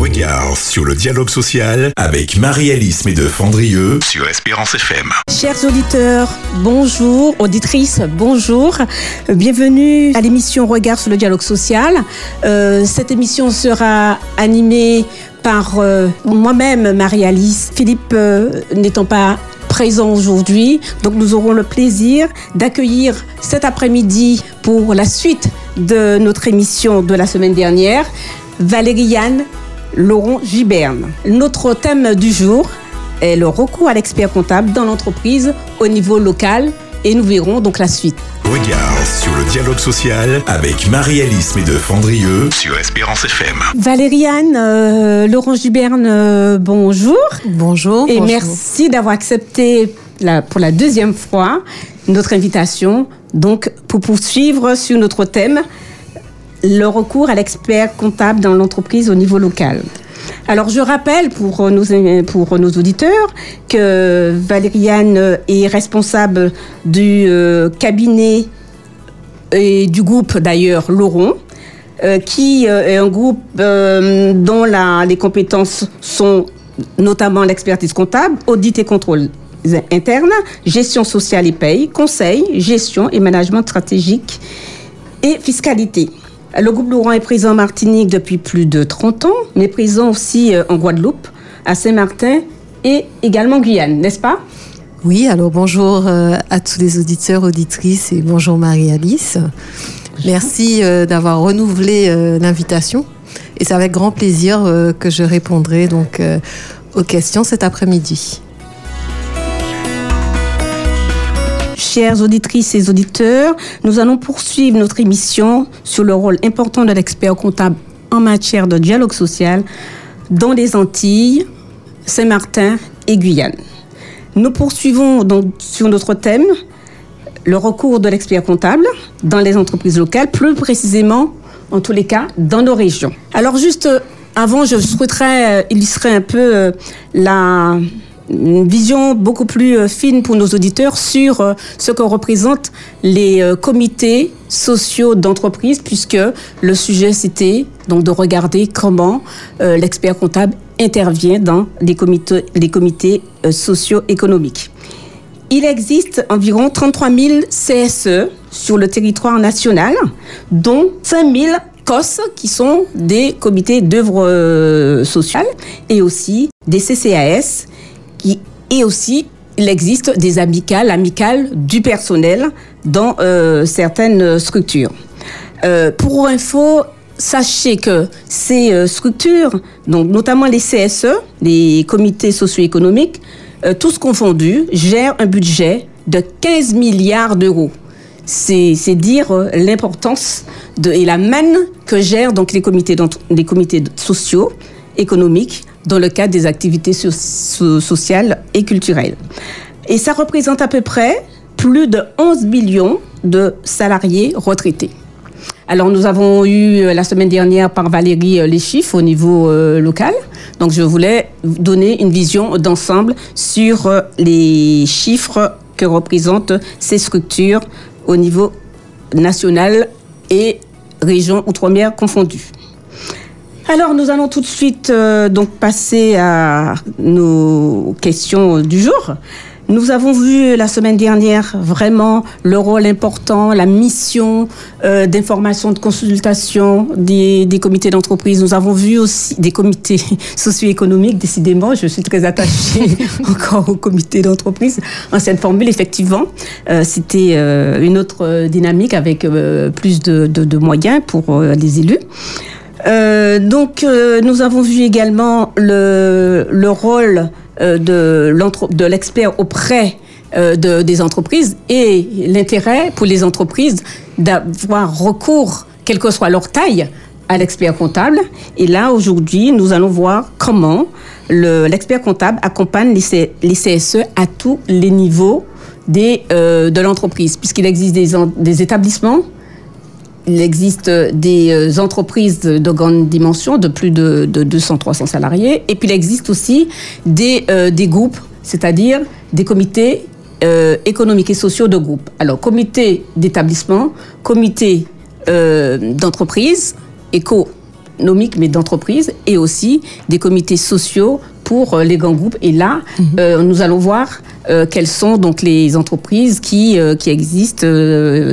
Regard sur le dialogue social avec Marie-Alice Médeux-Fandrieux sur Espérance FM. Chers auditeurs, bonjour. Auditrices, bonjour. Bienvenue à l'émission Regard sur le dialogue social. Euh, cette émission sera animée par euh, moi-même, Marie-Alice. Philippe euh, n'étant pas présent aujourd'hui. Donc nous aurons le plaisir d'accueillir cet après-midi pour la suite de notre émission de la semaine dernière, Valériane Laurent Giberne. Notre thème du jour est le recours à l'expert comptable dans l'entreprise au niveau local et nous verrons donc la suite. Regard sur le dialogue social avec Marie-Alice Médeux-Fandrieux sur Espérance FM. Valériane euh, Laurent Giberne, euh, bonjour. Bonjour. Et bonjour. merci d'avoir accepté la- pour la deuxième fois notre invitation donc pour poursuivre sur notre thème le recours à l'expert comptable dans l'entreprise au niveau local. Alors je rappelle pour nos, pour nos auditeurs que Valériane est responsable du euh, cabinet et du groupe d'ailleurs Laurent, euh, qui euh, est un groupe euh, dont les compétences sont notamment l'expertise comptable, audit et contrôle interne, gestion sociale et paye, conseil, gestion et management stratégique et fiscalité. Le groupe Laurent est présent en Martinique depuis plus de 30 ans, mais présent aussi euh, en Guadeloupe, à Saint-Martin et également en Guyane, n'est-ce pas? Oui, alors bonjour euh, à tous les auditeurs, auditrices et bonjour Marie-Alice. Merci euh, d'avoir renouvelé l'invitation et c'est avec grand plaisir que je répondrai donc aux questions cet après-midi. Chères auditrices et auditeurs, nous allons poursuivre notre émission sur le rôle important de l'expert comptable en matière de dialogue social dans les Antilles, Saint-Martin et Guyane. Nous poursuivons donc sur notre thème le recours de l'expert comptable dans les entreprises locales, plus précisément, en tous les cas, dans nos régions. Alors juste euh, avant, je souhaiterais euh, illustrer un peu euh, la une vision beaucoup plus euh, fine pour nos auditeurs sur euh, ce que représentent les euh, comités sociaux d'entreprise, puisque le sujet c'était donc de regarder comment l'expert comptable intervient dans les comités, les comités socio-économiques. Il existe environ 33 000 CSE sur le territoire national, dont 5 000 COS qui sont des comités d'œuvre euh, sociale et aussi des CCAS et aussi il existe des amicales, amicales du personnel dans euh, certaines structures. Euh, pour info, sachez que ces euh, structures, donc notamment les CSE, les comités socio-économiques, tous confondus, gèrent un budget de 15 milliards d'euros. C'est dire l'importance et la manne que gèrent donc les comités, les comités sociaux, économiques, dans le cadre des activités so- so- sociales et culturelles. Et ça représente à peu près plus de 11 millions de salariés retraités. Alors nous avons eu euh, la semaine dernière par Valérie euh, les chiffres au niveau euh, local. Donc je voulais donner une vision d'ensemble sur les chiffres que représentent ces structures au niveau national et région outre-mer confondues. Alors nous allons tout de suite euh, donc passer à nos questions du jour. Nous avons vu la semaine dernière vraiment le rôle important, la mission euh, d'information, de consultation des, des comités d'entreprise. Nous avons vu aussi des comités socio-économiques, décidément. Je suis très attachée encore aux comités d'entreprise. Ancienne formule, effectivement. Euh, C'était euh, une autre dynamique avec euh, plus de, de- de moyens pour euh, les élus. Euh, donc, euh, nous avons vu également le, le rôle euh, de, l'expert auprès euh, de- des entreprises et l'intérêt pour les entreprises d'avoir recours, quelle que soit leur taille, à l'expert comptable. Et là, aujourd'hui, nous allons voir comment le- l'expert comptable accompagne les, CSE à tous les niveaux de l'entreprise, puisqu'il existe des, des établissements il existe des euh, entreprises de, de grande dimension, de plus de, de 200-300 salariés, et puis il existe aussi des, euh, des groupes, c'est-à-dire des comités euh, économiques et sociaux de groupe. Alors, comité d'établissement, comité euh, d'entreprise, éco économiques, mais d'entreprises, et aussi des comités sociaux pour les grands groupes. Et là, mhm. nous allons voir quelles sont donc les entreprises qui, qui existent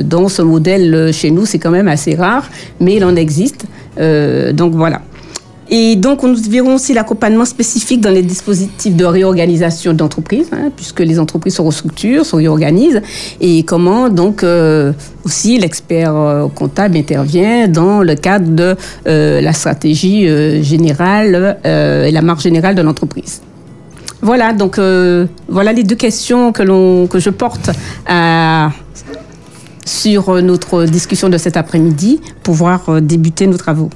dans ce modèle chez nous? C'est quand même assez rare, mais il en existe. donc voilà. Et donc, nous verrons aussi l'accompagnement spécifique dans les dispositifs de réorganisation d'entreprises, hein, puisque les entreprises se restructurent, se réorganisent, et comment donc euh, aussi l'expert euh, comptable intervient dans le cadre de euh, la stratégie générale et la marque générale de l'entreprise. Voilà, donc voilà les deux questions que, je porte à, sur notre discussion de cet après-midi pour pouvoir débuter nos travaux.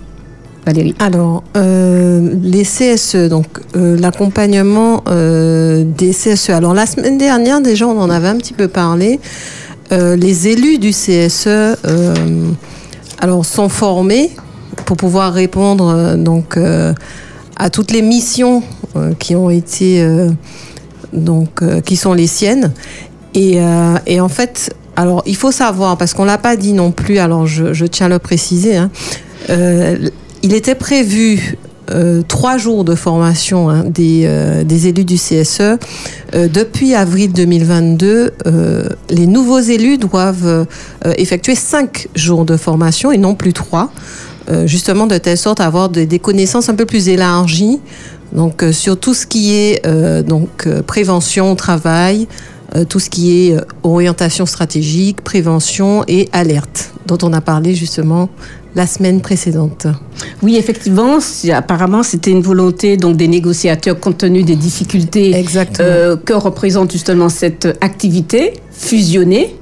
Valérie Alors, euh, les CSE, donc euh, l'accompagnement euh, des CSE. Alors, la semaine dernière, déjà, on en avait un petit peu parlé. les élus du CSE alors, sont formés pour pouvoir répondre donc, à toutes les missions qui ont été. donc, qui sont les siennes. Et, et en fait, alors, il faut savoir, parce qu'on l'a pas dit non plus, alors je, tiens à le préciser, hein, il était prévu euh, trois jours de formation hein, euh, des, élus du CSE. Euh, depuis avril 2022, les nouveaux élus doivent effectuer cinq jours de formation et non plus trois, justement de telle sorte à avoir des connaissances un peu plus élargies. Donc, sur tout ce qui est donc, prévention au travail, tout ce qui est orientation stratégique, prévention et alerte, dont on a parlé justement la semaine précédente. Oui, effectivement, apparemment c'était une volonté donc des négociateurs compte tenu des difficultés euh, que représente justement cette activité fusionnée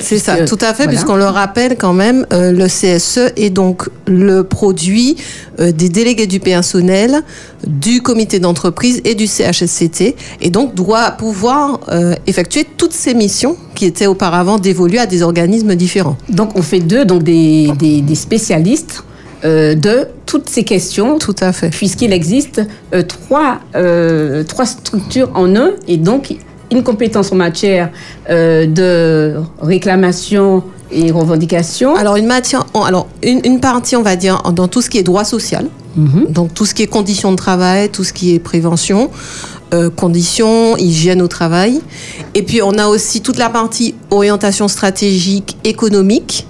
c'est ça, tout à fait, puisqu'on le rappelle quand même, euh, le CSE est donc le produit euh, des délégués du personnel, du comité d'entreprise et du CHSCT, et donc doit pouvoir euh, effectuer toutes ces missions qui étaient auparavant dévolues à des organismes différents. Donc on fait deux, donc des, des, spécialistes. de toutes ces questions. Tout à fait. Puisqu'il existe trois, trois structures en un, et donc une compétence en matière euh, de réclamation et revendication Alors, une, matière, alors une, partie, on va dire, dans tout ce qui est droit social, mhm. donc tout ce qui est conditions de travail, tout ce qui est prévention, euh, conditions, hygiène au travail. Et puis, on a aussi toute la partie orientation stratégique économique.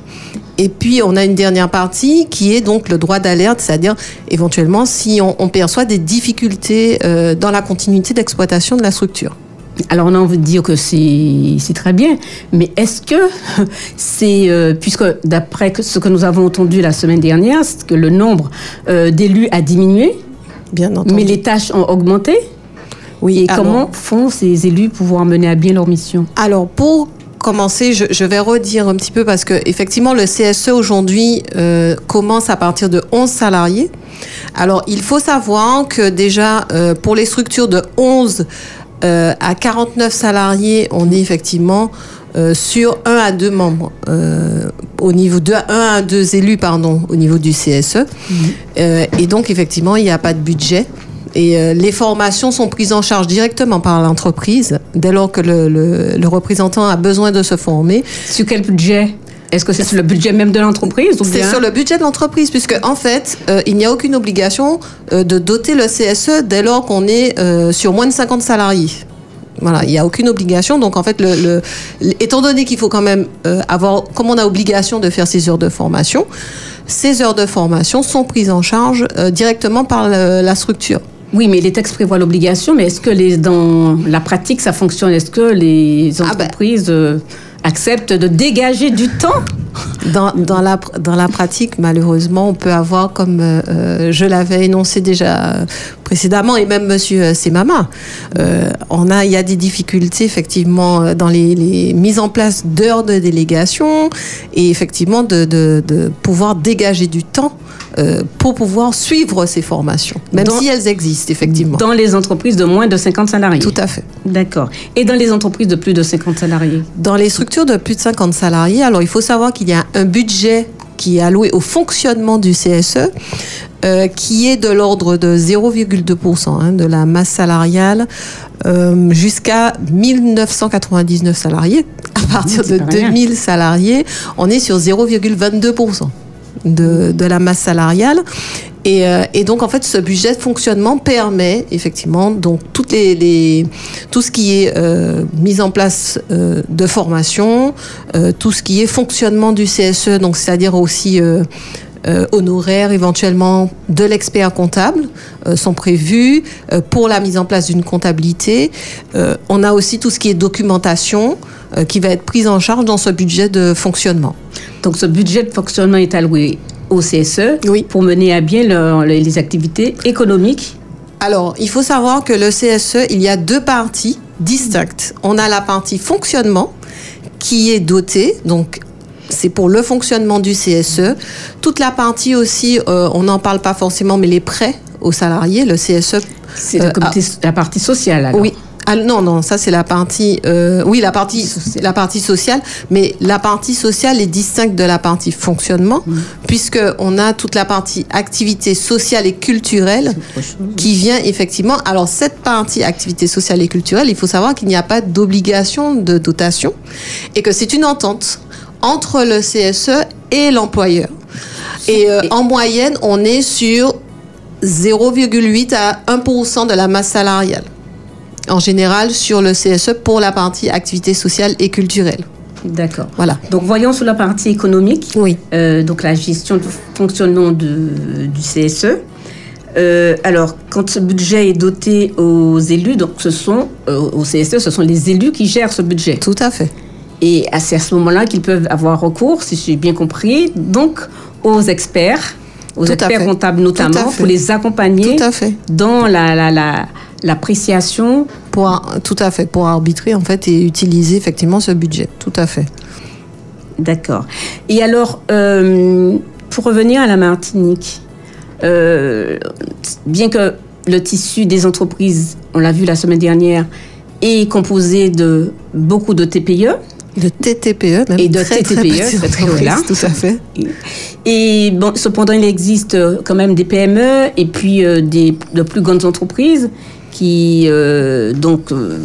Et puis, on a une dernière partie qui est donc le droit d'alerte, c'est-à-dire éventuellement si on, perçoit des difficultés euh, dans la continuité d'exploitation de la structure. Alors on a envie de dire que c'est très bien, mais est-ce que c'est, euh, puisque d'après ce que nous avons entendu la semaine dernière, c'est que le nombre euh, d'élus a diminué, bien entendu. mais les tâches ont augmenté? Oui. Et comment font ces élus pouvoir mener à bien leur mission? Alors pour commencer, je, vais redire un petit peu parce que effectivement le CSE aujourd'hui euh, commence à partir de 11 salariés. Alors il faut savoir que déjà pour les structures de 11 euh, à 49 salariés, on est effectivement euh, sur 1 à 2 membres, euh, au niveau de 1 à 2 élus, pardon, au niveau du CSE. Mhm. et donc, effectivement, il n'y a pas de budget. Et les formations sont prises en charge directement par l'entreprise dès lors que le, le, représentant a besoin de se former. Sur quel budget? Est-ce que c'est sur le budget même de l'entreprise C'est sur le budget de l'entreprise, puisque en fait, euh, il n'y a aucune obligation euh, de doter le CSE dès lors qu'on est euh, sur moins de 50 salariés. Voilà, il n'y a aucune obligation. Donc, en fait, le, étant donné qu'il faut quand même avoir, comme on a obligation de faire ces heures de formation, ces heures de formation sont prises en charge directement par la structure. Oui, mais les textes prévoient l'obligation, mais est-ce que les, dans la pratique, ça fonctionne? Est-ce que les ah ben, entreprises accepte de dégager du temps. Dans, dans, la, dans la pratique, malheureusement, on peut avoir, comme euh, euh, je l'avais énoncé déjà précédemment, et même Monsieur Semama, euh, on a, il y a des difficultés effectivement dans les, les mises en place d'heures de délégation et effectivement de, de, de pouvoir dégager du temps euh, pour pouvoir suivre ces formations, même si elles existent effectivement. Dans les entreprises de moins de 50 salariés Tout à fait. D'accord. Et dans les entreprises de plus de 50 salariés? Dans les structures de plus de 50 salariés, alors il faut savoir qu'il y a un budget qui est alloué au fonctionnement du CSE, euh, qui est de l'ordre de 0,2% hein, de la masse salariale euh, jusqu'à 1999 salariés. À partir de 2000 salariés, on est sur 0,22% de, la masse salariale. Et, euh, et, donc en fait, ce budget de fonctionnement permet effectivement donc toutes les, les tout ce qui est euh, mise en place euh, de formation, euh, tout ce qui est fonctionnement du CSE, donc c'est-à-dire aussi euh, honoraires éventuellement de l'expert comptable euh, sont prévus euh, pour la mise en place d'une comptabilité. On a aussi tout ce qui est documentation qui va être prise en charge dans ce budget de fonctionnement. Donc ce budget de fonctionnement est alloué au CSE Oui. pour mener à bien leur- les les activités économiques. Alors, il faut savoir que le CSE, il y a deux parties distinctes. On a la partie fonctionnement qui est dotée, donc c'est pour le fonctionnement du CSE. Toute la partie aussi, euh, on n'en parle pas forcément, mais les prêts aux salariés, le CSE. C'est euh, comité- la partie sociale. Alors. Oui. Ah, non, non, ça c'est la partie, euh, oui, la partie, Sociale. la partie sociale, mais la partie sociale est distincte de la partie fonctionnement, Mm. puisque on a toute la partie activité sociale et culturelle qui vient effectivement. Alors cette partie activité sociale et culturelle, il faut savoir qu'il n'y a pas d'obligation de dotation et que c'est une entente entre le CSE et l'employeur. Et euh, en moyenne, on est sur 0,8 à 1% de la masse salariale. En général, sur le CSE pour la partie activité sociale et culturelle. D'accord. Voilà. Donc voyons sur la partie économique. Oui. Euh, donc la gestion du fonctionnement de- du CSE. Euh, alors, quand ce budget est doté aux élus, donc ce sont euh, au CSE, ce sont les élus qui gèrent ce budget. Tout à fait. Et c'est à ce moment-là qu'ils peuvent avoir recours, si j'ai bien compris, donc aux experts, aux Tout experts comptables notamment, pour les accompagner Tout à fait. dans la la- la- l'appréciation. Pour, tout à fait. Pour arbitrer, en fait, et utiliser effectivement ce budget. Tout à fait. D'accord. Et alors, euh, pour revenir à la Martinique, euh, bien que le tissu des entreprises, on l'a vu la semaine dernière, est composé de beaucoup de TPE, De TTPE, même. Et de très, très TTPE, très, très entreprises, voilà. Tout à fait. Et bon, cependant, il existe euh, quand même des PME et puis euh, des, de plus grandes entreprises qui euh, donc euh,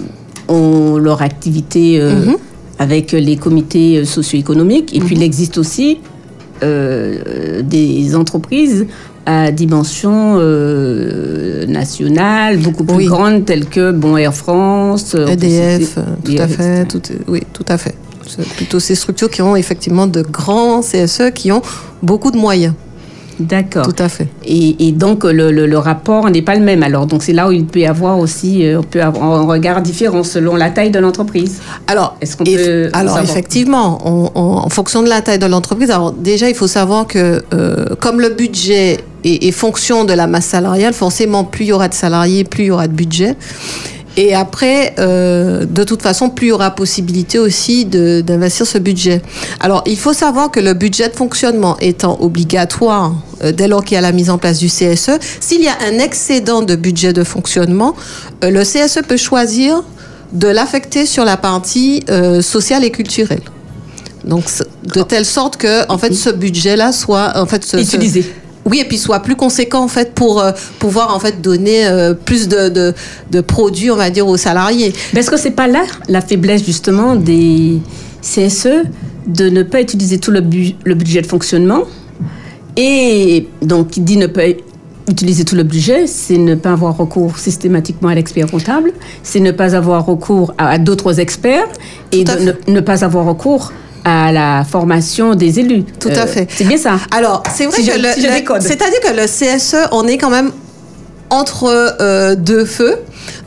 ont leur activité Mhm. avec les comités socio-économiques. Et puis il existe aussi des entreprises à dimension euh, nationale, beaucoup plus Oui. grandes, telles que bon, Air France, euh, EDF, citer- euh, tout à EDF, fait. Tout, oui, tout à fait. C'est plutôt ces structures qui ont effectivement de grands CSE qui ont beaucoup de moyens. D'accord. Tout à fait. Et, et donc, le, le- le rapport n'est pas le même. Alors, donc, c'est là où il peut y avoir aussi, euh, on peut avoir un regard différent selon la taille de l'entreprise. Alors, Est-ce qu'on peut alors effectivement, on- on- en fonction de la taille de l'entreprise, alors déjà, il faut savoir que euh, comme le budget est, est fonction de la masse salariale, forcément, plus il y aura de salariés, plus il y aura de budget. Et après, euh, de toute façon, plus il y aura possibilité aussi d'investir ce budget. Alors, il faut savoir que le budget de fonctionnement étant obligatoire euh, dès lors qu'il y a la mise en place du CSE, s'il y a un excédent de budget de fonctionnement, euh, le CSE peut choisir de l'affecter sur la partie euh, sociale et culturelle. Donc, de telle sorte que, en fait, ce budget-là soit, en fait, ce- ce- Utilisé. Oui, et puis soit plus conséquent en fait pour euh, pouvoir en fait donner euh, plus de, de, de produits, on va dire, aux salariés. Mais est-ce que c'est pas là la faiblesse, justement, des CSE de ne pas utiliser tout le, bu- le budget de fonctionnement Et donc, qui dit ne pas utiliser tout le budget, c'est ne pas avoir recours systématiquement à l'expert comptable, c'est ne pas avoir recours à, à d'autres experts et de ne pas avoir recours à la formation des élus. Tout à fait. C'est bien ça. Alors, c'est vrai Si que je- le, si c'est-à-dire que le CSE, on est quand même entre euh, deux feux,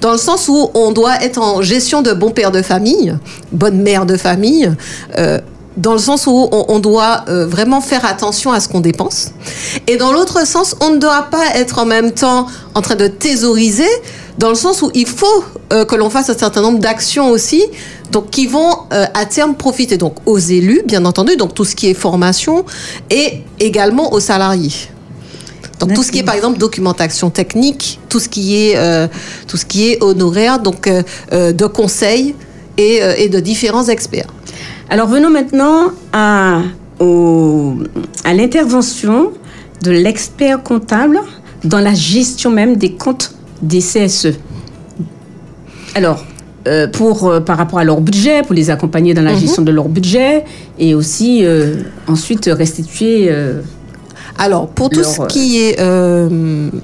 dans le sens où on doit être en gestion de bon père de famille, bonne mère de famille. euh, dans le sens où on, on doit euh, vraiment faire attention à ce qu'on dépense. Et dans l'autre sens, on ne doit pas être en même temps en train de thésauriser, dans le sens où il faut euh, que l'on fasse un certain nombre d'actions aussi, donc qui vont euh, à terme profiter donc aux élus, bien entendu, donc tout ce qui est formation, et également aux salariés. Donc tout ce qui est par exemple documentation technique, tout ce qui est euh, tout ce qui est honoraire, donc de conseils et, et de différents experts. Alors venons maintenant à, au- à l'intervention de l'expert comptable dans la gestion même des comptes des CSE. Alors, euh, pour, euh, par rapport à leur budget, pour les accompagner dans la Mhm. gestion de leur budget et aussi euh, ensuite restituer. Alors, pour tout ce qui est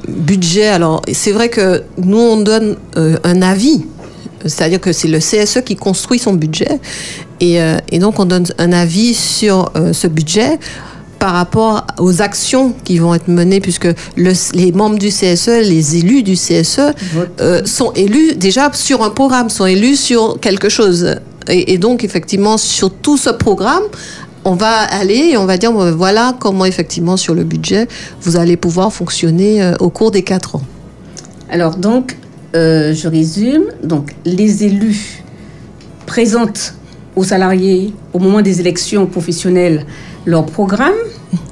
budget, alors c'est vrai que nous, on donne un avis. C'est-à-dire que c'est le CSE qui construit son budget. Et, et donc, on donne un avis sur ce budget par rapport aux actions qui vont être menées, puisque le, les membres du CSE, les élus du CSE, sont élus déjà sur un programme, sont élus sur quelque chose. Et, et, donc, effectivement, sur tout ce programme, on va aller et on va dire voilà comment effectivement sur le budget vous allez pouvoir fonctionner euh, au cours des quatre ans. Alors donc, euh, je résume. Donc les élus présentent aux salariés au moment des élections professionnelles leur programme.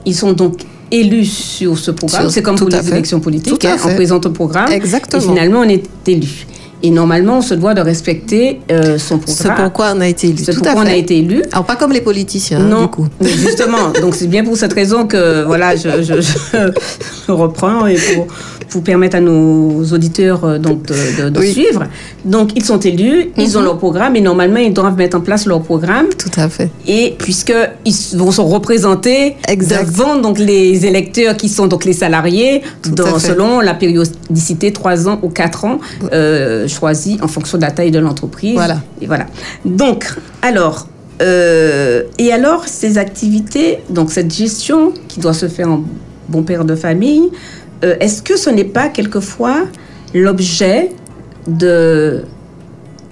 Ils sont donc élus sur ce programme. C'est comme pour les élections politiques. Hein, on présente un programme. Exactement. Et finalement, on est élu. Et normalement, on se doit de respecter euh, son programme. C'est pourquoi on a été élu. C'est pourquoi on a été élu. Alors pas comme les politiciens, non, du coup. Justement. donc c'est bien pour cette raison que voilà, je, je, je reprends et pour vous permettre à nos auditeurs euh, donc de, de, suivre. Donc ils sont élus, ils ont mhm. leur programme et normalement ils doivent mettre en place leur programme. Tout à fait. Et puisque ils vont se représenter devant donc les électeurs qui sont donc les salariés dans, selon la périodicité 3 ans ou 4 ans euh, choisis en fonction de la taille de l'entreprise. Voilà. Et voilà. Donc alors euh, et alors ces activités, donc cette gestion qui doit se faire en bon père de famille, euh, est-ce que ce n'est pas quelquefois l'objet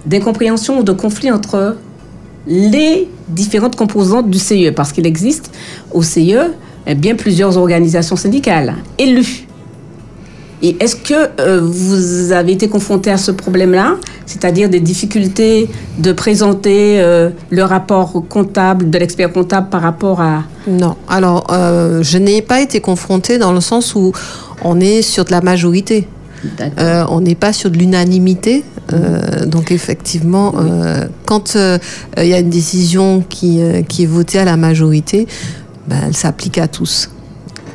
d'incompréhension ou de conflit entre les différentes composantes du CIE Parce qu'il existe au CIE eh bien plusieurs organisations syndicales élues. Et est-ce que euh, vous avez été confronté à ce problème-là, c'est-à-dire des difficultés de présenter euh, le rapport comptable de l'expert comptable par rapport à... Non, alors je n'ai pas été confronté dans le sens où on est sur de la majorité. Euh, on n'est pas sur de l'unanimité. Euh, donc effectivement, euh, quand il y a une décision qui, qui, est votée à la majorité, ben, elle s'applique à tous.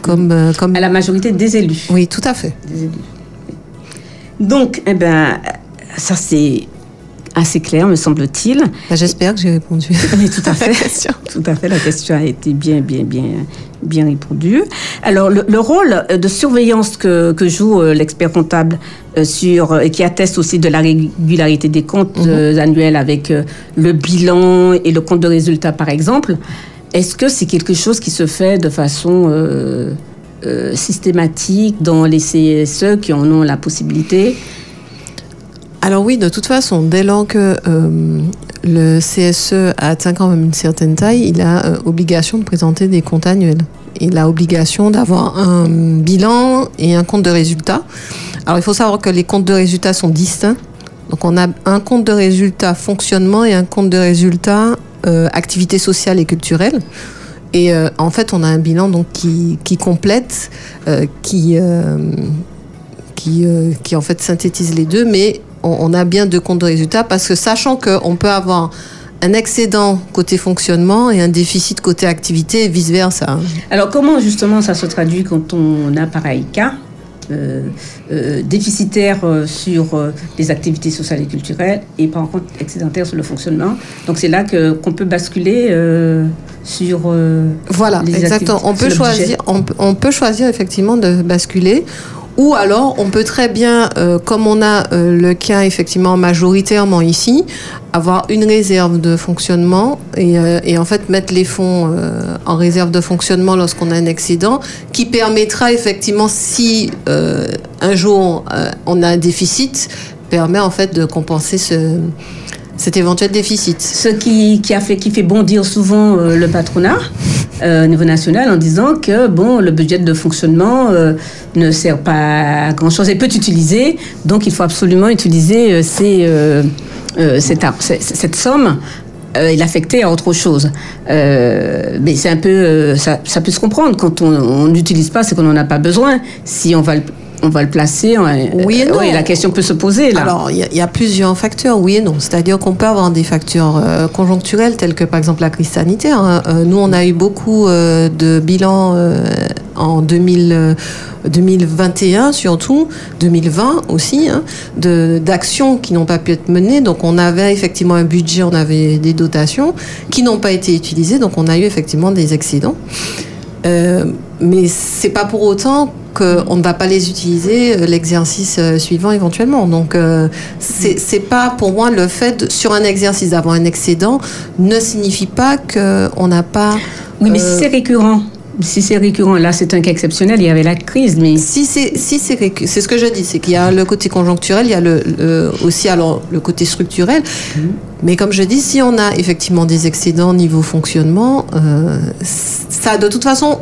Comme, comme... À la majorité des élus. Oui, tout à fait. Donc, eh ben, ça c'est assez clair, me semble-t-il. Ben, j'espère que j'ai répondu. Oui, tout à fait. tout à fait. La question a été bien, bien, bien, bien répondu. Alors, le, rôle de surveillance que, joue euh, l'expert comptable euh, sur, et qui atteste aussi de la régularité des comptes mhm. euh, annuels avec le bilan et le compte de résultat, par exemple, est-ce que c'est quelque chose qui se fait de façon systématique dans les CSE qui en ont la possibilité? Alors oui, de toute façon, dès lors que le CSE atteint quand même une certaine taille, il a euh, obligation de présenter des comptes annuels. Il a obligation d'avoir un bilan et un compte de résultat. Alors il faut savoir que les comptes de résultat sont distincts. Donc on a un compte de résultat fonctionnement et un compte de résultat euh, activité sociale et culturelle. Et euh, en fait, on a un bilan donc qui, complète, qui, qui, qui en fait synthétise les deux, mais on, a bien deux comptes de résultats parce que sachant qu'on peut avoir un excédent côté fonctionnement et un déficit côté activité et vice-versa. Alors comment justement ça se traduit quand on a pareil cas? euh, euh, déficitaire euh, sur les activités sociales et culturelles et par contre excédentaire sur le fonctionnement. Donc c'est là que qu'on peut basculer sur voilà exactement. On peut choisir on, peut choisir effectivement de basculer ou alors, on peut très bien, euh, comme on a euh, le cas effectivement majoritairement ici, avoir une réserve de fonctionnement et, euh, et en fait mettre les fonds en réserve de fonctionnement lorsqu'on a un excédent, qui permettra effectivement, si un jour on a un déficit, permet en fait de compenser ce, cet éventuel déficit. Ce qui, qui, fait, qui fait bondir souvent le patronat euh, au niveau national en disant que bon, le budget de fonctionnement euh, ne sert pas à grand-chose et peut utiliser, donc il faut absolument utiliser euh, cette, somme et l'affecter à autre chose. mais c'est un peu, ça, ça, peut se comprendre. Quand on n'utilise pas, c'est qu'on n'en a pas besoin. Si on va on va le placer. Oui et non. la question peut se poser là. Alors, il y, a plusieurs facteurs, oui et non. C'est-à-dire qu'on peut avoir des facteurs euh, conjoncturels tels que par exemple la crise sanitaire. Hein. Euh, nous, on a eu beaucoup euh, de bilans en 2000, 2021 surtout, 2020 aussi, hein, d'actions qui n'ont pas pu être menées. Donc, on avait effectivement un budget, on avait des dotations qui n'ont pas été utilisées. Donc, on a eu effectivement des excédents. Euh, mais c'est pas pour autant qu'on ne va pas les utiliser euh, l'exercice euh, suivant éventuellement. Donc, c'est pas pour moi le fait sur un exercice d'avoir un excédent ne signifie pas qu'on n'a pas. Oui, mais si c'est récurrent si c'est récurrent, là c'est un cas exceptionnel, il y avait la crise, mais... Si c'est si c'est c'est ce que je dis, c'est qu'il y a le côté conjoncturel, il y a le, aussi alors le côté structurel, mhm. Mais comme je dis, si on a effectivement des excédents niveau fonctionnement, euh, ça de toute façon,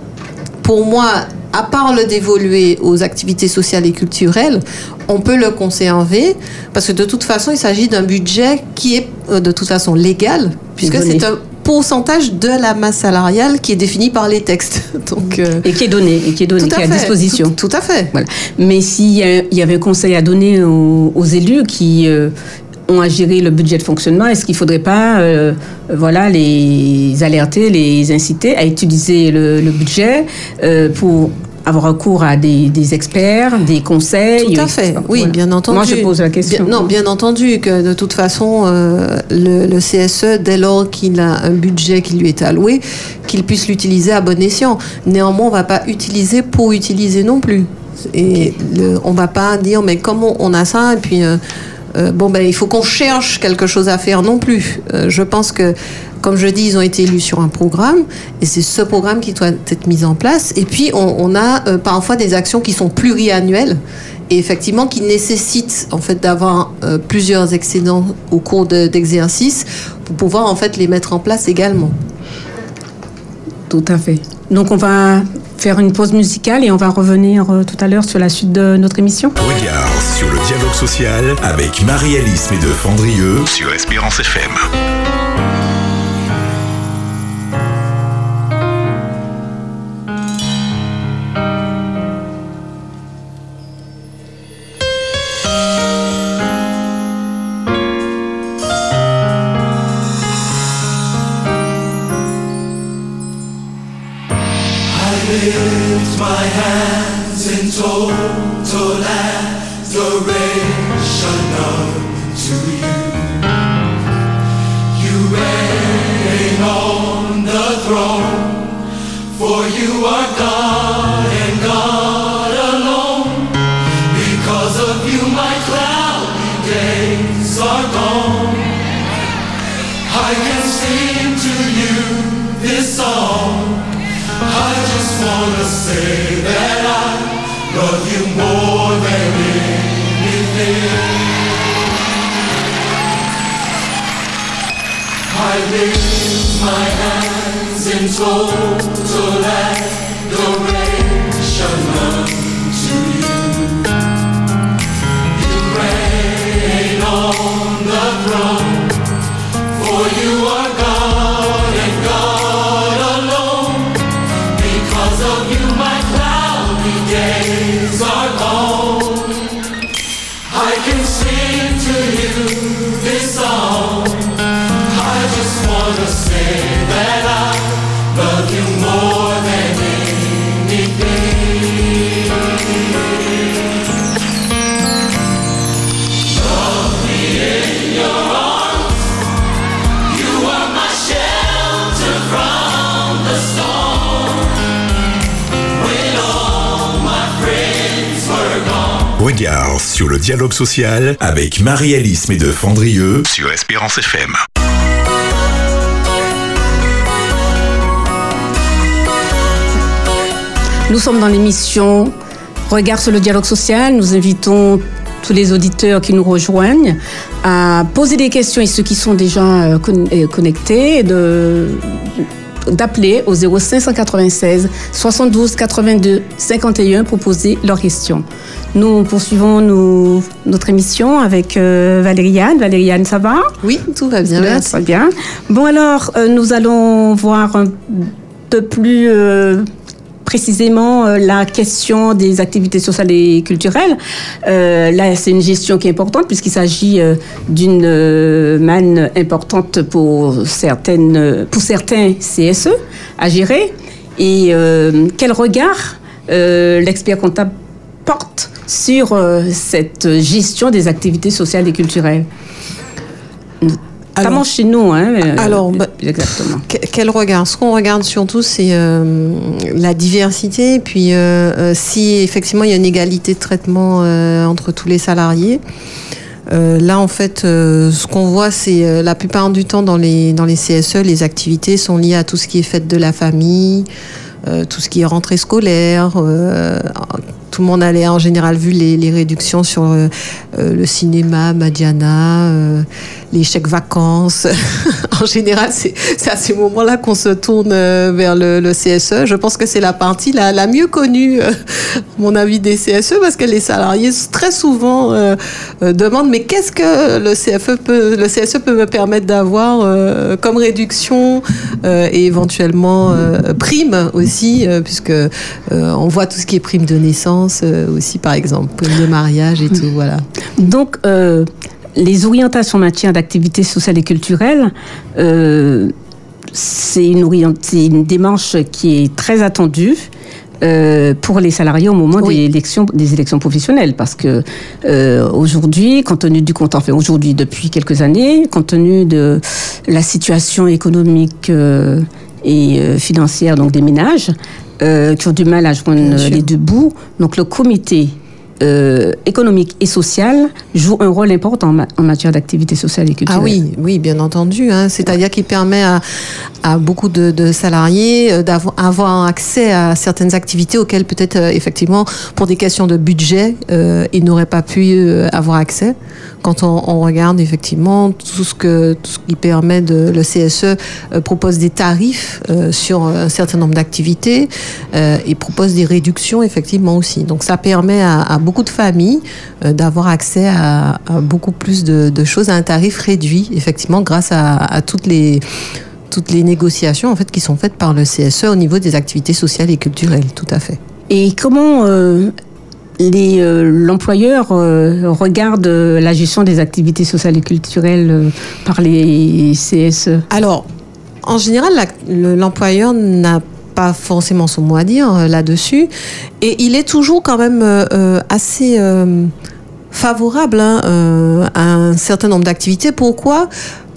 pour moi, à part le dévoluer aux activités sociales et culturelles, on peut le conserver parce que de toute façon, il s'agit d'un budget qui est euh, de toute façon légal, puisque c'est un pourcentage de la masse salariale qui est défini par les textes. Donc, euh, et qui est donné, et qui est donné, qui est à disposition. Tout, à fait. Voilà. Mais s'il y, avait un conseil à donner aux, élus qui euh, ont à gérer le budget de fonctionnement, est-ce qu'il ne faudrait pas euh, voilà, les alerter, les inciter à utiliser le, le budget pour avoir recours à des, experts, des conseils? Tout à fait, oui, bien entendu. Moi, je pose la question. non, bien entendu que de toute façon, euh, le, CSE, dès lors qu'il a un budget qui lui est alloué, qu'il puisse l'utiliser à bon escient. Néanmoins, on ne va pas utiliser pour utiliser non plus. Et on ne va pas dire, mais comment on a ça, et puis... Euh, euh, bon, ben, il faut qu'on cherche quelque chose à faire non plus. je pense que comme je dis, ils ont été élus sur un programme et c'est ce programme qui doit être mis en place. Et puis, on, a euh, parfois des actions qui sont pluriannuelles et effectivement qui nécessitent en fait d'avoir euh, plusieurs excédents au cours d'exercices pour pouvoir en fait les mettre en place également. Tout à fait. Donc, on va faire une pause musicale et on va revenir euh, tout à l'heure sur la suite de notre émission. Regard sur le dialogue social avec Marie-Alice Fendrieux sur Espérance FM. You are God and God alone. Because of you, my cloud days are gone. I can sing to you this song. I just want to say that I love you more than anything. I lift my hand and soul the rain shall on the throne. For you are God and God alone. Because of you, my cloudy days are. Sur le dialogue social avec Marie-Alice Fendrieux sur Espérance FM. Nous sommes dans l'émission Regard sur le dialogue social. Nous invitons tous les auditeurs qui nous rejoignent à poser des questions et ceux qui sont déjà euh, euh, connectés de d'appeler au 0596 72 82 51 pour poser leurs questions. Nous poursuivons notre émission avec euh, Valériane. Valériane, ça va? Oui, tout va bien. Très bien. Bon alors, euh, nous allons voir un peu plus euh, précisément la question des activités sociales et culturelles. là, c'est une gestion qui est importante puisqu'il s'agit d'une manne importante pour, certaines, pour certains CSE à gérer. Et quel regard l'expert comptable porte sur euh, cette gestion des activités sociales et culturelles? Alors, chez nous, hein, euh, alors, bah, exactement. Quel regard? Ce qu'on regarde surtout, c'est euh, la diversité, puis euh, si effectivement il y a une égalité de traitement entre tous les salariés. là, en fait, ce qu'on voit, c'est la plupart du temps dans les, dans les CSE, les activités sont liées à tout ce qui est fête de la famille, tout ce qui est rentrée scolaire, tout le monde allait en général vu les, réductions sur euh, euh, le cinéma, Madiana, euh, les chèques vacances. en général, c'est à ces moments-là qu'on se tourne vers le, CSE. Je pense que c'est la partie la, mieux connue, mon avis, des CSE, parce que les salariés très souvent demandent mais qu'est-ce que le, CFE peut, le CSE peut me permettre d'avoir comme réduction et éventuellement prime aussi, puisque on voit tout ce qui est prime de naissance euh, aussi, par exemple, le mariage et tout, voilà. Donc, euh, les orientations en matière d'activité sociale et culturelle, euh, c'est une, une, démarche qui est très attendue. pour les salariés au moment des, élections, des élections professionnelles. Parce que aujourd'hui, compte tenu du compte, enfin aujourd'hui depuis quelques années, compte tenu de la situation économique et financière donc des ménages, euh, qui ont du mal à joindre les deux bouts. Donc le comité euh, économique et social joue un rôle important en, matière d'activité sociale et culturelle. Ah oui, oui, bien entendu. Hein. C'est-à-dire qu'il permet à, à, beaucoup de, salariés euh, d'avoir accès à certaines activités auxquelles peut-être effectivement, pour des questions de budget, ils n'auraient pas pu avoir accès quand on, regarde effectivement tout ce que tout ce qui permet de le CSE euh, propose des tarifs euh, sur un certain nombre d'activités euh, et propose des réductions effectivement aussi. Donc ça permet à, beaucoup de familles d'avoir accès à, beaucoup plus de, choses à un tarif réduit effectivement grâce à, toutes les toutes les négociations en fait qui sont faites par le CSE au niveau des activités sociales et culturelles, tout à fait. Et comment euh, l'employeur euh, regarde euh, la gestion des activités sociales et culturelles par les CSE Alors, en général, l'employeur n'a pas forcément son mot à dire là-dessus. Et il est toujours quand même assez favorable hein, à un certain nombre d'activités. Pourquoi?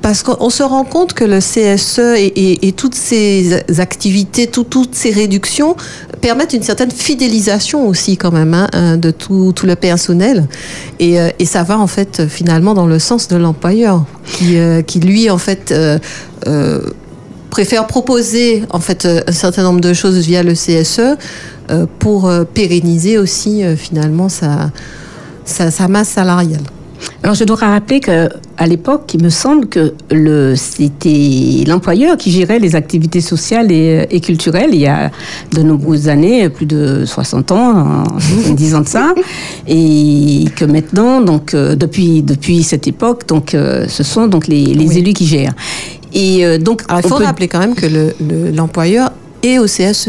Parce qu'on se rend compte que le CSE et, toutes ces activités, toutes ces réductions permettent une certaine fidélisation aussi quand même hein, hein, de tout, le personnel. Euh, et, ça va en fait finalement dans le sens de l'employeur qui, euh, lui en fait euh, préfère proposer en fait un certain nombre de choses via le CSE pour pérenniser aussi finalement sa masse salariale. Alors je dois rappeler que à l'époque, il me semble que le, c'était l'employeur qui gérait les activités sociales et, et, culturelles il y a de nombreuses années, plus de 60 ans, 10 ans de ça, et que maintenant, donc euh, depuis depuis cette époque, donc euh, ce sont donc les, les élus qui gèrent. Et euh, donc, il faut rappeler quand même que le, l'employeur et au CSE.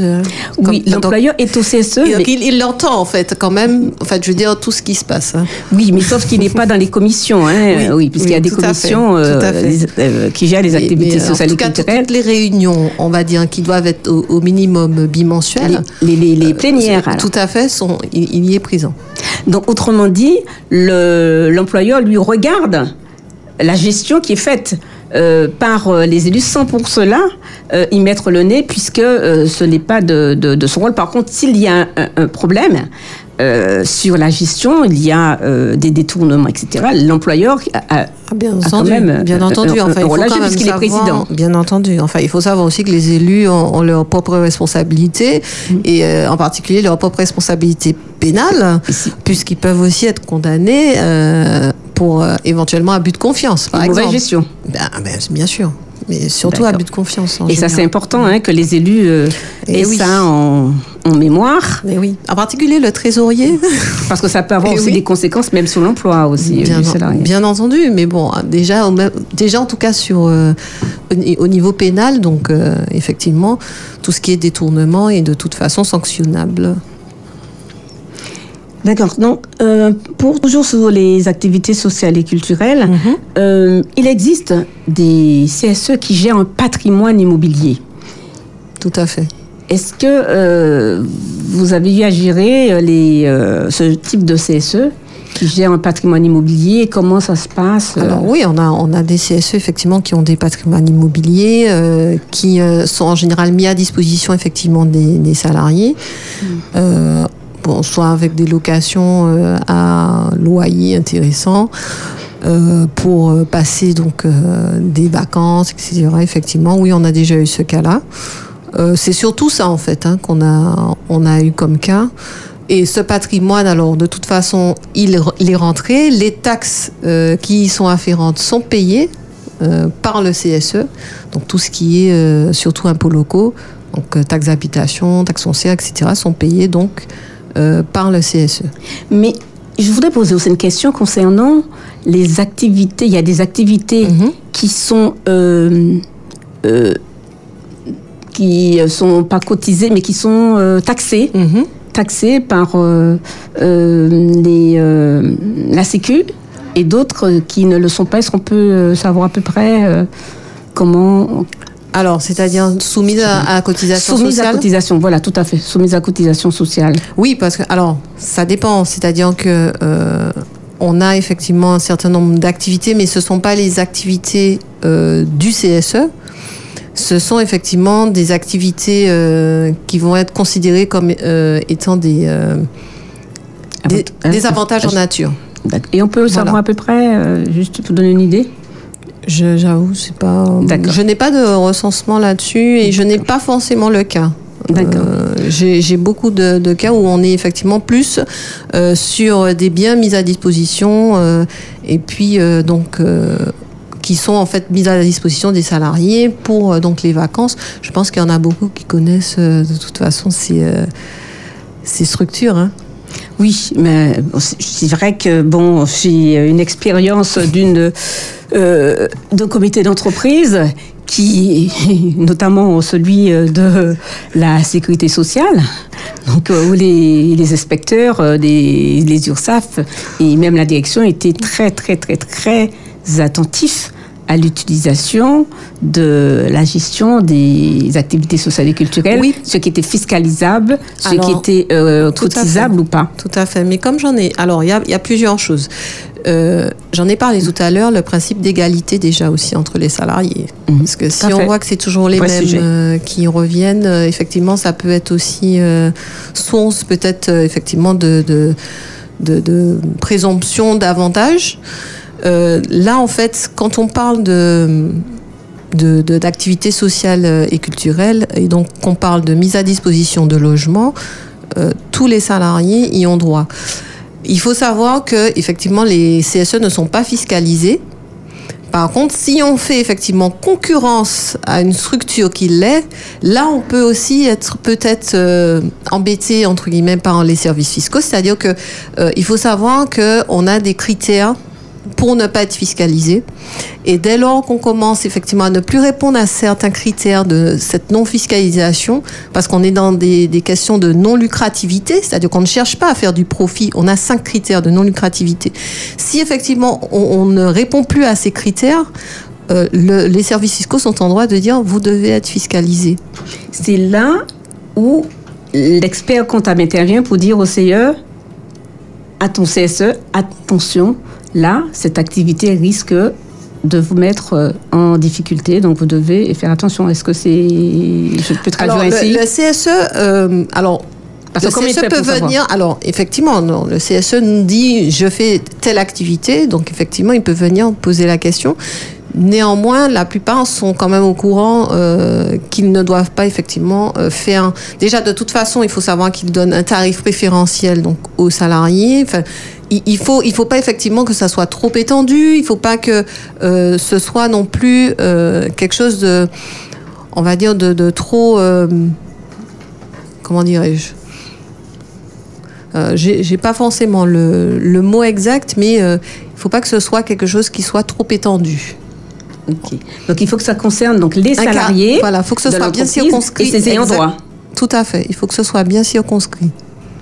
Oui, l'employeur est au CSE. Mais... Il l'entend en fait quand même, en fait, je veux dire tout ce qui se passe. Hein. Oui, mais sauf qu'il n'est pas dans les commissions, hein. oui, puisqu'il y a des commissions euh, euh, qui gèrent les activités sociales et culturelles. Toutes les réunions, on va dire, qui doivent être au, minimum bimensuelles. Les, les, les, plénières. Euh, tout à fait, sont, il, y est présent. Donc, autrement dit, l'employeur lui regarde la gestion qui est faite euh, par euh, les élus sans pour cela euh, y mettre le nez puisque ce n'est pas de, de, son rôle. Par contre, s'il y a un, problème, sur la gestion, il y a des détournements, etc. L'employeur a, ah, bien entendu, quand même bien entendu. Enfin, il faut quand même est président. Bien entendu. Enfin, il faut savoir aussi que les élus ont, ont leurs propres responsabilités mm. et en particulier leur propre responsabilité pénale, puisqu'ils peuvent aussi être condamnés pour euh, éventuellement abus de confiance, par exemple. Mauvaise gestion. Ben, ben, bien sûr. Mais surtout abus de confiance. et ça, c'est important hein, que les élus euh, aient ça en, mémoire. Mais oui. En particulier le trésorier. Parce que ça peut avoir aussi des conséquences, même sur l'emploi aussi. Bien, bien, entendu. Mais bon, déjà, déjà en tout cas sur, euh, au niveau pénal, donc effectivement, tout ce qui est détournement est de toute façon sanctionnable. D'accord. Donc, euh, pour toujours sur les activités sociales et culturelles, mhm. euh, il existe des CSE qui gèrent un patrimoine immobilier. Tout à fait. Est-ce que euh, vous avez eu à gérer les, ce type de CSE qui gèrent un patrimoine immobilier? Comment ça se passe Alors oui, on a, on a des CSE effectivement qui ont des patrimoines immobiliers, euh, qui euh, sont en général mis à disposition effectivement des, des salariés. Mm. Euh, bon, soit avec des locations euh, à loyer intéressant, euh, pour euh, passer donc des vacances, etc. Effectivement, oui, on a déjà eu ce cas-là. C'est surtout ça en fait hein, qu'on a, on a eu comme cas. Et ce patrimoine, alors de toute façon, il, il est rentré. Les taxes qui y sont afférentes sont payées par le CSE. Donc tout ce qui est surtout impôts locaux, donc taxes d'habitation, taxes foncières, etc., sont payés donc euh, par le CSE. Mais je voudrais poser aussi une question concernant les activités. Il y a des activités Mhm. qui sont euh, euh, qui sont pas cotisées, mais qui sont euh, taxées, Mhm. taxées par euh, les, la Sécu, et d'autres qui ne le sont pas. Est-ce qu'on peut savoir à peu près comment Alors, c'est-à-dire soumise à, à cotisation soumise à sociale cotisation Voilà, tout à fait, soumise à cotisation sociale. Oui, parce que alors ça dépend. C'est-à-dire que euh, on a effectivement un certain nombre d'activités, mais ce sont pas les activités euh, du CSE. Ce sont effectivement des activités euh, qui vont être considérées comme étant des, des, Avant- des avantages en nature. Et on peut Voilà. savoir à peu près, juste pour donner une idée J'avoue, c'est pas. Je n'ai pas de recensement là-dessus et je n'ai pas forcément le cas. D'accord. Euh, J'ai beaucoup de, de cas où on est effectivement plus euh, sur des biens mis à disposition euh, et puis euh, donc qui sont en fait mis à la disposition des salariés pour donc les vacances. Je pense qu'il y en a beaucoup qui connaissent de toute façon ces, ces structures. hein. Oui, mais c'est- vrai que bon, j'ai une expérience d'une euh, d'un comité d'entreprise qui, notamment celui de la sécurité sociale, donc euh, où les, les inspecteurs, euh, des, les URSAF et même la direction étaient très très très très attentifs à l'utilisation de la gestion des activités sociales et culturelles, Oui. ce qui était fiscalisable, ce Alors, qui était euh, cotisable ou pas. Tout à fait. Mais comme j'en ai. Alors, il y a, il y a plusieurs choses. Euh, j'en ai parlé tout à l'heure, le principe d'égalité déjà aussi entre les salariés. Mhm. Parce que si on voit que c'est toujours les mêmes euh, qui reviennent, euh, effectivement, ça peut être aussi source peut-être effectivement de, de, de, de présomption d'avantages. Euh, là, en fait, quand on parle de d'activités sociales euh, et culturelles, et donc qu'on parle de mise à disposition de logements, euh, tous les salariés y ont droit. Il faut savoir que effectivement les CSE ne sont pas fiscalisés. Par contre, si on fait effectivement concurrence à une structure qui l'est, là on peut aussi être peut-être embêté entre guillemets par les services fiscaux. C'est-à-dire que il faut savoir que on a des critères pour ne pas être fiscalisé. Et dès lors qu'on commence effectivement à ne plus répondre à certains critères de cette non-fiscalisation, parce qu'on est dans des, questions de non-lucrativité, c'est-à-dire qu'on ne cherche pas à faire du profit, on a cinq critères de non-lucrativité. Si effectivement on, ne répond plus à ces critères, euh, le- les services fiscaux sont en droit de dire vous devez être fiscalisé. C'est là où l'expert comptable intervient pour dire au CE, à ton CSE, attention, là, cette activité risque de vous mettre euh, en difficulté, donc vous devez faire attention. Est-ce que c'est... Je peux traduire Alors, ainsi? le CSE, euh, alors Parce le CSE fait peut venir. Alors, effectivement, non, le CSE nous dit je fais telle activité, donc effectivement, il peut venir poser la question. Néanmoins, la plupart sont quand même au courant euh, qu'ils ne doivent pas effectivement euh, faire. Déjà, de toute façon, il faut savoir qu'ils donnent un tarif préférentiel donc aux salariés. Enfin, il, il faut, il faut pas effectivement que ça soit trop étendu. Il faut pas que euh, ce soit non plus euh, quelque chose de, on va dire, de, de trop. euh, comment dirais-je J'ai pas forcément le, le mot exact, mais il faut pas que ce soit quelque chose qui soit trop étendu. Ok. Donc il faut que ça concerne donc les Un cas- salariés. voilà, faut que ce soit bien circonscrit. Et ses ayants droit. Tout à fait. Il faut que ce soit bien circonscrit.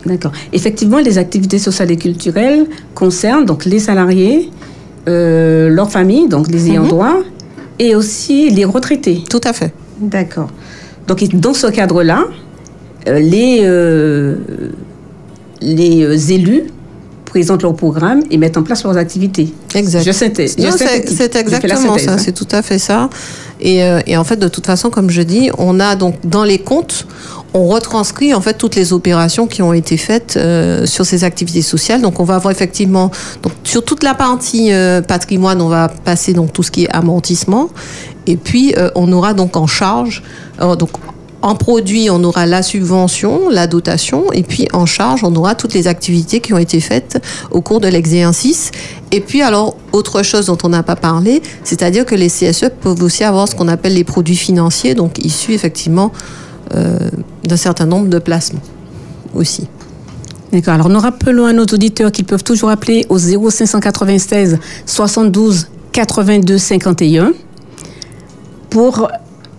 D'accord. Effectivement, les activités sociales et culturelles concernent donc les salariés, euh, leurs familles, donc les ayants Mhm. droit, et aussi les retraités. Tout à fait. D'accord. Donc, dans ce cadre-là, euh, les, euh, les élus présentent leur programme et mettent en place leurs activités. Exact. Je synthèse. c'est exactement ça, hein. c'est tout à fait ça. Et, et en fait, de toute façon, comme je dis, on a donc dans les comptes, on retranscrit en fait toutes les opérations qui ont été faites euh, sur ces activités sociales. Donc, on va avoir effectivement donc sur toute la partie euh, patrimoine, on va passer donc tout ce qui est amortissement, et puis euh, on aura donc en charge euh, donc en produit, on aura la subvention, la dotation, et puis en charge, on aura toutes les activités qui ont été faites au cours de l'exercice. Et puis alors, autre chose dont on n'a pas parlé, c'est-à-dire que les CSE peuvent aussi avoir ce qu'on appelle les produits financiers, donc issus effectivement d'un certain nombre de placements aussi. D'accord. Alors, nous rappelons à nos auditeurs qu'ils peuvent toujours appeler au 0596 72 82 51 pour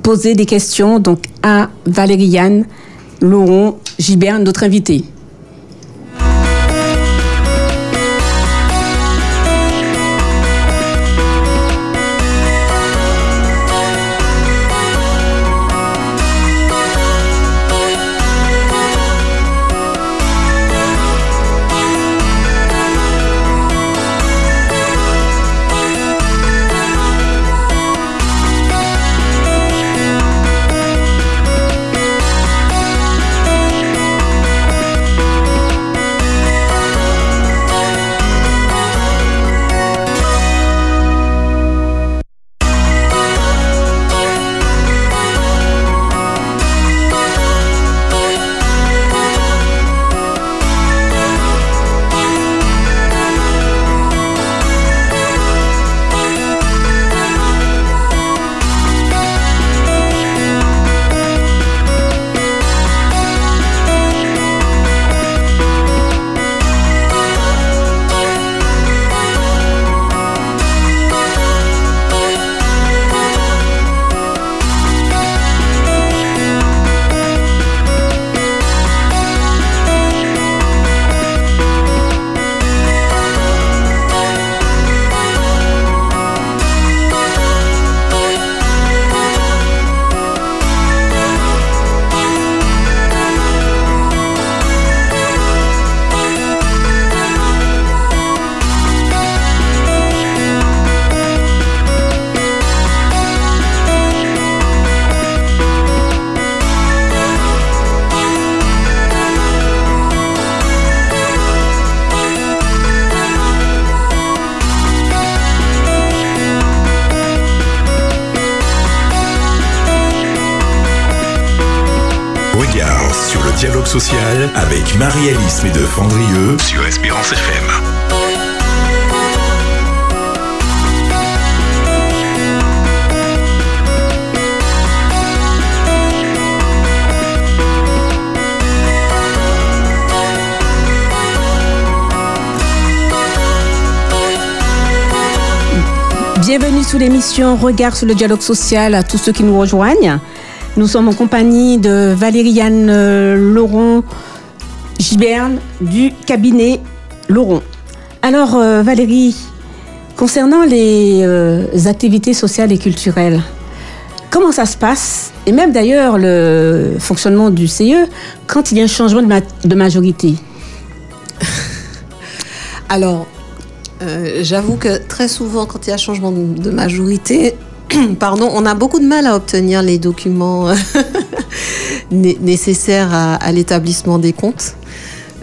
poser des questions donc à Valériane Laurent Gibert, notre invitée. Avec Marie-Alice de Fandrieux sur Espérance FM. Bienvenue sous l'émission Regard sur le dialogue social à tous ceux qui nous rejoignent. Nous sommes en compagnie de Valériane euh, Laurent Giberne du cabinet Laurent. Alors euh, Valérie, concernant les euh, activités sociales et culturelles, comment ça se passe? Et même d'ailleurs le fonctionnement du CE quand il y a un changement de, de majorité? Alors, euh, j'avoue que très souvent, quand il y a changement de de majorité, pardon, on a beaucoup de mal à obtenir les documents euh, né- nécessaires à, l'établissement des comptes.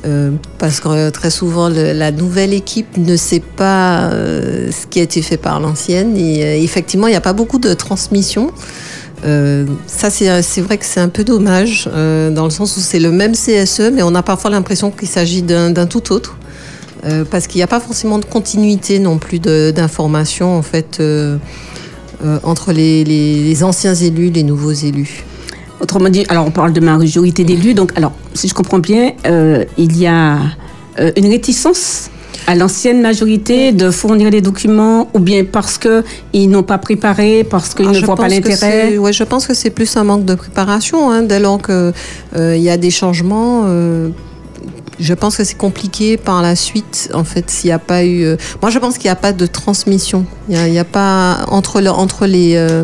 Euh, parce que très souvent, la nouvelle équipe ne sait pas euh, ce qui a été fait par l'ancienne. Et effectivement, il n'y a pas beaucoup de transmission. Ça, c'est vrai que c'est un peu dommage, dans le sens où c'est le même CSE, mais on a parfois l'impression qu'il s'agit d'un tout autre. Parce qu'il n'y a pas forcément de continuité non plus de- d'information en fait euh, euh, entre les, les- les anciens élus, les nouveaux élus. Autrement dit, alors on parle de majorité d'élus, donc alors si je comprends bien, euh, il y a euh, une réticence à l'ancienne majorité de fournir les documents ou bien parce que ils n'ont pas préparé, parce qu'ils Ah, ne voient pas l'intérêt. Ouais, je pense que c'est plus un manque de préparation. Hein, dès lors qu'il y a des changements, euh, je pense que c'est compliqué par la suite. En fait, s'il n'y a pas eu. euh, Moi, je pense qu'il n'y a pas de transmission. Il n'y a, pas entre euh,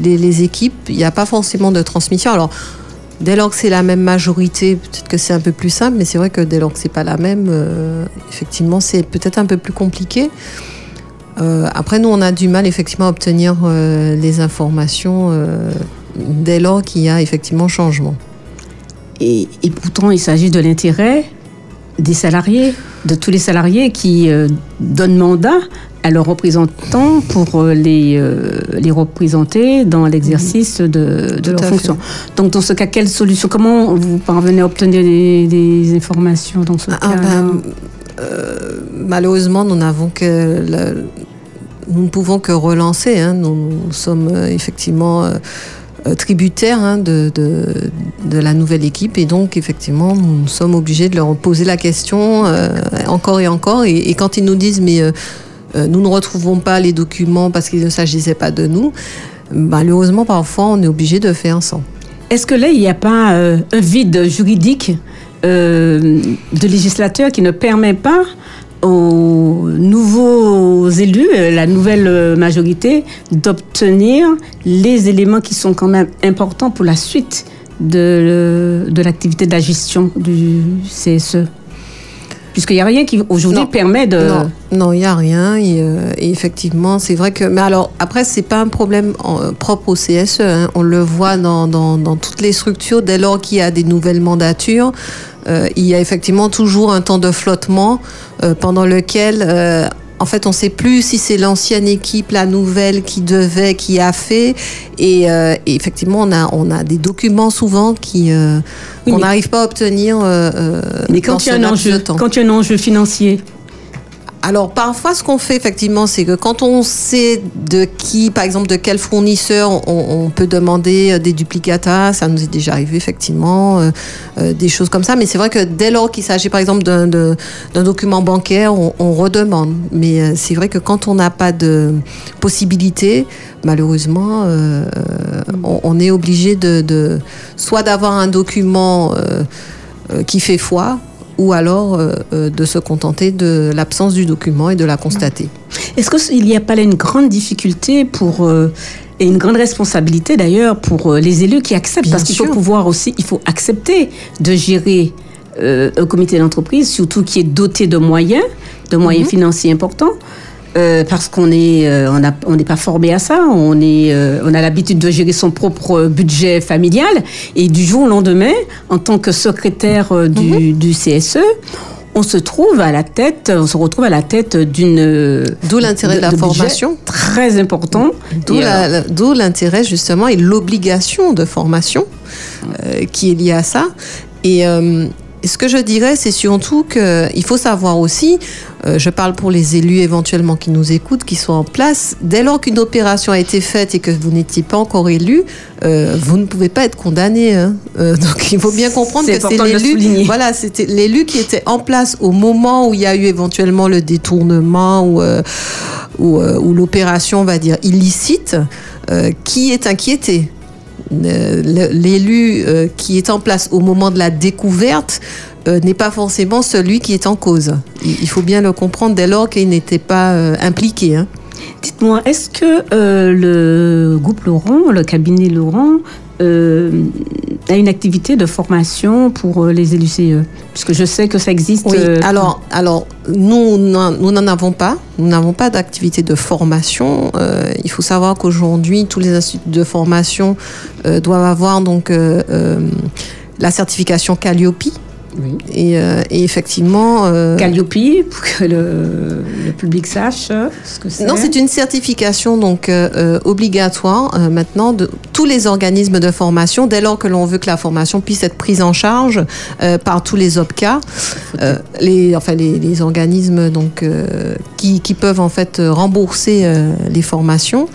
les, équipes, il n'y a pas forcément de transmission. Alors. Dès lors que c'est la même majorité, peut-être que c'est un peu plus simple, mais c'est vrai que dès lors que c'est pas la même, euh, effectivement, c'est peut-être un peu plus compliqué. Après, nous, on a du mal effectivement à obtenir les informations dès lors qu'il y a effectivement changement. Et pourtant, il s'agit de l'intérêt des salariés, de tous les salariés qui euh, donnent mandat à leurs représentants pour euh, les, euh, les représenter dans l'exercice de, de Tout leurs à fonctions. Donc, dans ce cas, quelle solution Comment vous parvenez à obtenir des, des informations dans ce Ah, cas ben, euh, malheureusement, nous n'avons que nous ne pouvons que relancer. hein. Nous, nous sommes effectivement tributaires hein, de, de, la nouvelle équipe et donc effectivement nous sommes obligés de leur poser la question euh, encore et encore. Et, quand ils nous disent mais euh, euh, nous ne retrouvons pas les documents parce qu'il ne s'agissait pas de nous, malheureusement parfois on est obligé de faire sans. Est-ce que là, il n'y a pas euh, un vide juridique euh, de législateur qui ne permet pas aux nouveaux élus, euh, la nouvelle euh, majorité, d'obtenir les éléments qui sont quand même importants pour la suite de, de l'activité de la gestion du CSE Puisqu'il n'y a rien qui aujourd'hui permet de... Non, il n'y a rien. Et, euh, et effectivement, c'est vrai que. Mais alors, après, c'est pas un problème euh, propre au CSE. hein. On le voit dans, dans, dans toutes les structures. Dès lors qu'il y a des nouvelles mandatures, euh, il y a effectivement toujours un temps de flottement euh, pendant lequel. euh, en fait, on ne sait plus si c'est l'ancienne équipe, la nouvelle qui devait, qui a fait. Et, euh, et effectivement, on a, on a des documents souvent qui euh, Oui, qu'on n'arrive pas à obtenir. euh, euh, Mais quand il y a un enjeu, quand il y a un enjeu financier, Alors parfois, ce qu'on fait effectivement, c'est que quand on sait de qui, par exemple, de quel fournisseur on, peut demander euh, des duplicata, ça nous est déjà arrivé effectivement, euh, euh, des choses comme ça. Mais c'est vrai que dès lors qu'il s'agit, par exemple, d'un document bancaire, on, redemande. Mais c'est vrai que quand on n'a pas de possibilité, malheureusement, on, est obligé de, soit d'avoir un document qui fait foi, ou alors euh, euh, de se contenter de l'absence du document et de la constater. Est-ce qu'il n'y a pas là une grande difficulté pour euh, et une grande responsabilité d'ailleurs pour les élus qui acceptent? Bien parce qu'il faut pouvoir aussi il faut accepter de gérer euh, un comité d'entreprise surtout qui est doté de moyens de moyens Mhm. financiers importants euh, parce qu'on est euh, on n'est pas formé à ça on est euh, on a l'habitude de gérer son propre budget familial et du jour au lendemain en tant que secrétaire du, du CSE on se trouve à la tête, on se retrouve à la tête d'une. D'où l'intérêt de la formation. Très important. D'où l'intérêt justement et l'obligation de formation euh, qui est liée à ça. Et euh, ce que je dirais, c'est surtout qu'il faut savoir aussi, euh, je parle pour les élus éventuellement qui nous écoutent, qui sont en place, dès lors qu'une opération a été faite et que vous n'étiez pas encore élu, euh, vous ne pouvez pas être condamné. hein. Euh, donc il faut bien comprendre que c'est l'élu. Voilà, c'était l'élu qui était en place au moment où il y a eu éventuellement le détournement ou, euh, ou, euh, ou l'opération, on va dire, illicite, euh, qui est inquiété. Euh, L'élu euh, qui est en place au moment de la découverte euh, n'est pas forcément celui qui est en cause. Il, faut bien le comprendre dès lors qu'il n'était pas impliqué. hein. Dites-moi, est-ce que le groupe Laurent, le cabinet Laurent, a une activité de formation pour euh, les élus CE Puisque je sais que ça existe. Oui, euh, alors, alors nous, n'en- nous n'en avons pas. Nous n'avons pas d'activité de formation. Euh, il faut savoir qu'aujourd'hui, tous les instituts de formation euh, doivent avoir donc la certification Calliope. Oui. Et, euh, et effectivement. euh, Calliope, pour que le, le public sache ce que c'est. non, c'est une certification donc euh, obligatoire maintenant de tous les organismes de formation dès lors que l'on veut que la formation puisse être prise en charge par tous les OPCA, les enfin les, les organismes donc qui, qui peuvent en fait rembourser les formations.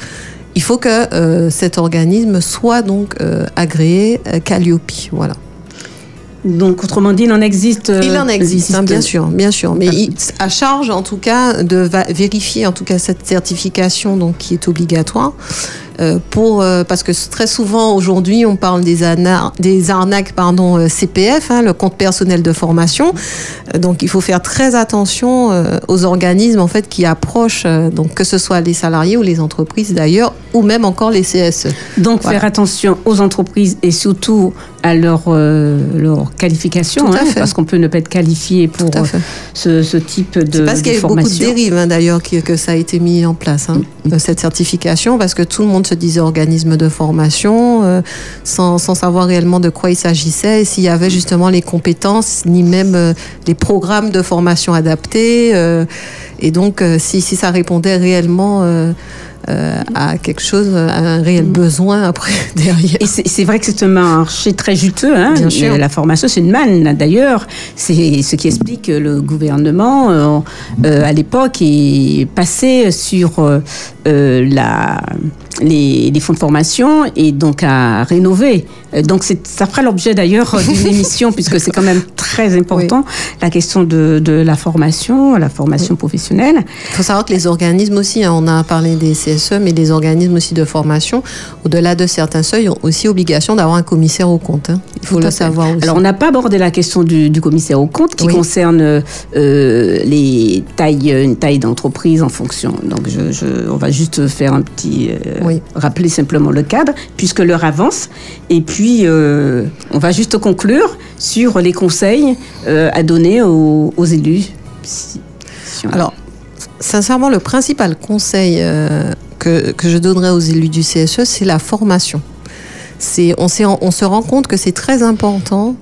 Il faut que euh, cet organisme soit donc euh, agréé euh, Calliope, voilà. Donc, autrement dit, il en existe. euh, Il en existe, hein, existe- bien sûr, bien sûr. Mais il- à charge, en tout cas, de va- vérifier, en tout cas, cette certification, donc qui est obligatoire. Euh, pour euh, parce que très souvent aujourd'hui on parle des, des arnaques pardon euh, CPF, hein, le compte personnel de formation. donc il faut faire très attention aux organismes en fait qui approchent donc que ce soit les salariés ou les entreprises d'ailleurs ou même encore les CSE. Donc faire attention aux entreprises et surtout à leur, leur qualification, hein, parce qu'on peut ne pas être qualifié pour ce, ce, type de, parce qu'il y a eu beaucoup de dérives hein, d'ailleurs que ça a été mis en place, mm. cette certification, parce que tout le monde se disait organisme de formation, euh, sans, sans, savoir réellement de quoi il s'agissait, et s'il y avait justement les compétences, ni même euh, les programmes de formation adaptés. Euh, et donc, si, si, ça répondait réellement euh, à quelque chose, à un réel mm. besoin après derrière. Et c'est vrai que c'est un marché très juteux. Hein Bien sûr. La formation, c'est une manne. D'ailleurs, c'est ce qui explique que le gouvernement, euh, euh, à l'époque, est passé sur la les, fonds de formation et donc à rénover. Euh, donc ça fera l'objet d'ailleurs d'une émission puisque c'est quand même très important la question de, de, la formation, la formation professionnelle. Il faut savoir que les organismes aussi, hein, on a parlé des CSE, mais les organismes aussi de formation, au-delà de certains seuils, ont aussi obligation d'avoir un commissaire au compte. Hein. Il faut le savoir aussi. Alors on n'a pas abordé la question du, du commissaire au compte qui concerne euh, les tailles, une taille d'entreprise en fonction. Donc je, je, on va juste faire un petit euh, oui. rappeler simplement le cadre, puisque l'heure avance. Et puis, euh, on va juste conclure sur les conseils euh, à donner aux, élus. Alors, sincèrement, le principal conseil que, que, je donnerais aux élus du CSE, c'est la formation. On, on se rend compte que c'est très important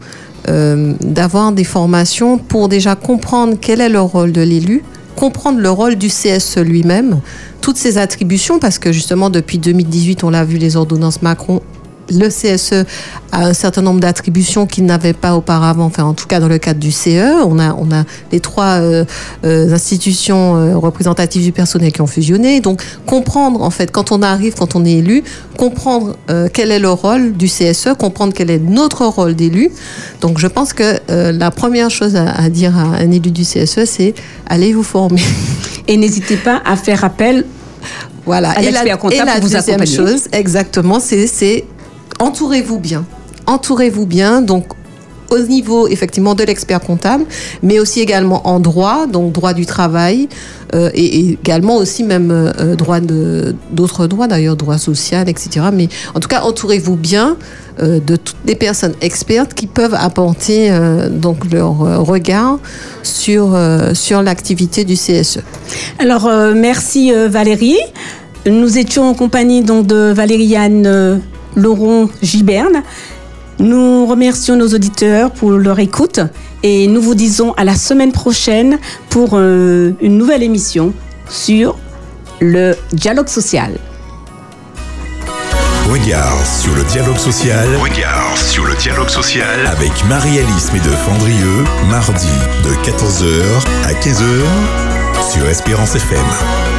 d'avoir des formations pour déjà comprendre quel est le rôle de l'élu, comprendre le rôle du CSE lui-même, toutes ses attributions, parce que justement depuis 2018, on l'a vu, les ordonnances Macron le CSE a un certain nombre d'attributions qu'il n'avait pas auparavant, enfin en tout cas dans le cadre du CE. On a, on a les trois euh, euh, institutions euh, représentatives du personnel qui ont fusionné. Donc comprendre en fait quand on arrive, quand on est élu, comprendre quel est le rôle du CSE, comprendre quel est notre rôle d'élu. Donc je pense que la première chose à, à, dire à un élu du CSE, c'est allez vous former. Et n'hésitez pas à faire appel voilà. et la, et deuxième chose, exactement, c'est entourez-vous bien. Entourez-vous bien. Donc, au niveau effectivement de l'expert comptable, mais aussi également en droit, donc droit du travail, euh, et, également aussi même euh, droit de d'autres droits d'ailleurs, droit social, etc. Mais en tout cas, entourez-vous bien euh, de toutes les personnes expertes qui peuvent apporter donc leur regard sur sur l'activité du CSE. Alors merci Valérie. Nous étions en compagnie donc de Valériane Laurent Giberne. Nous remercions nos auditeurs pour leur écoute et nous vous disons à la semaine prochaine pour euh, une nouvelle émission sur le dialogue social. Regard sur le dialogue social. Regard sur le dialogue social avec Marie-Alice Fendrieux, mardi de 14h à 15h sur Espérance FM.